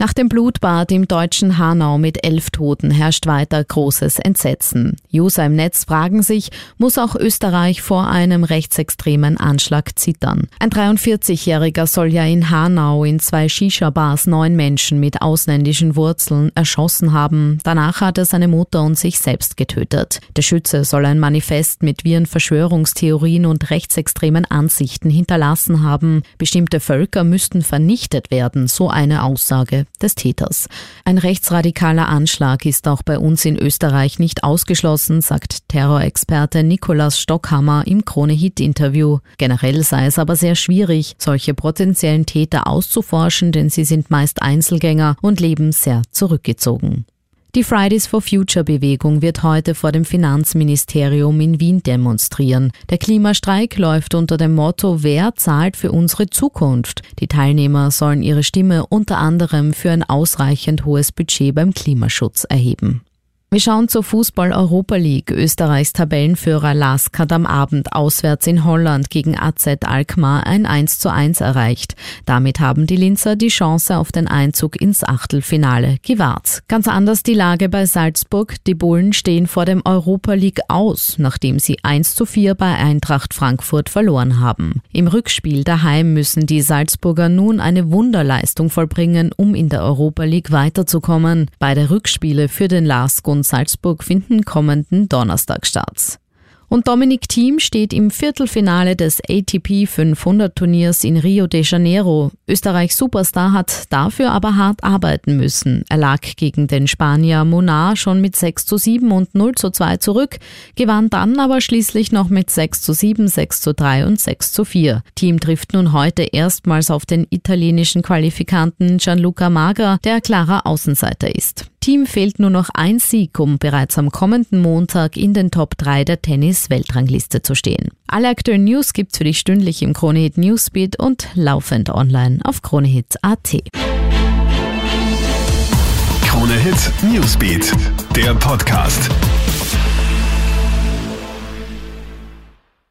Nach dem Blutbad im deutschen Hanau mit elf Toten herrscht weiter großes Entsetzen. User im Netz fragen sich, muss auch Österreich vor einem rechtsextremen Anschlag zittern? Ein 43-Jähriger soll ja in Hanau in zwei Shisha-Bars neun Menschen mit ausländischen Wurzeln erschossen haben. Danach hat er seine Mutter und sich selbst getötet. Der Schütze soll ein Manifest mit viren Verschwörungstheorien und rechtsextremen Ansichten hinterlassen haben. Bestimmte Völker müssten vernichtet werden, so eine Aussage des Täters. Ein rechtsradikaler Anschlag ist auch bei uns in Österreich nicht ausgeschlossen, sagt Terrorexperte Nikolaus Stockhammer im Krone-Hit-Interview. Generell sei es aber sehr schwierig, solche potenziellen Täter auszuforschen, denn sie sind meist Einzelgänger und leben sehr zurückgezogen. Die Fridays for Future Bewegung wird heute vor dem Finanzministerium in Wien demonstrieren. Der Klimastreik läuft unter dem Motto Wer zahlt für unsere Zukunft? Die Teilnehmer sollen ihre Stimme unter anderem für ein ausreichend hohes Budget beim Klimaschutz erheben. Wir schauen zur Fußball-Europa League. Österreichs Tabellenführer Lask hat am Abend auswärts in Holland gegen AZ Alkmaar ein 1 zu 1 erreicht. Damit haben die Linzer die Chance auf den Einzug ins Achtelfinale gewahrt. Ganz anders die Lage bei Salzburg. Die Bullen stehen vor dem Europa League aus, nachdem sie 1 zu 4 bei Eintracht Frankfurt verloren haben. Im Rückspiel daheim müssen die Salzburger nun eine Wunderleistung vollbringen, um in der Europa League weiterzukommen. Beide Rückspiele für den Lask und Salzburg finden kommenden Donnerstag statt. Und Dominic Thiem steht im Viertelfinale des ATP 500 Turniers in Rio de Janeiro. Österreichs Superstar hat dafür aber hart arbeiten müssen. Er lag gegen den Spanier Monar schon mit 6 zu 7 und 0 zu 2 zurück, gewann dann aber schließlich noch mit 6 zu 7, 6 zu 3 und 6 zu 4. Thiem trifft nun heute erstmals auf den italienischen Qualifikanten Gianluca Magra, der klarer Außenseiter ist. Team fehlt nur noch ein Sieg, um bereits am kommenden Montag in den Top 3 der Tennis-Weltrangliste zu stehen. Alle aktuellen News gibt's für dich stündlich im Kronehit Newsbeat und laufend online auf kronehit.at. Kronehit Newsbeat, der Podcast.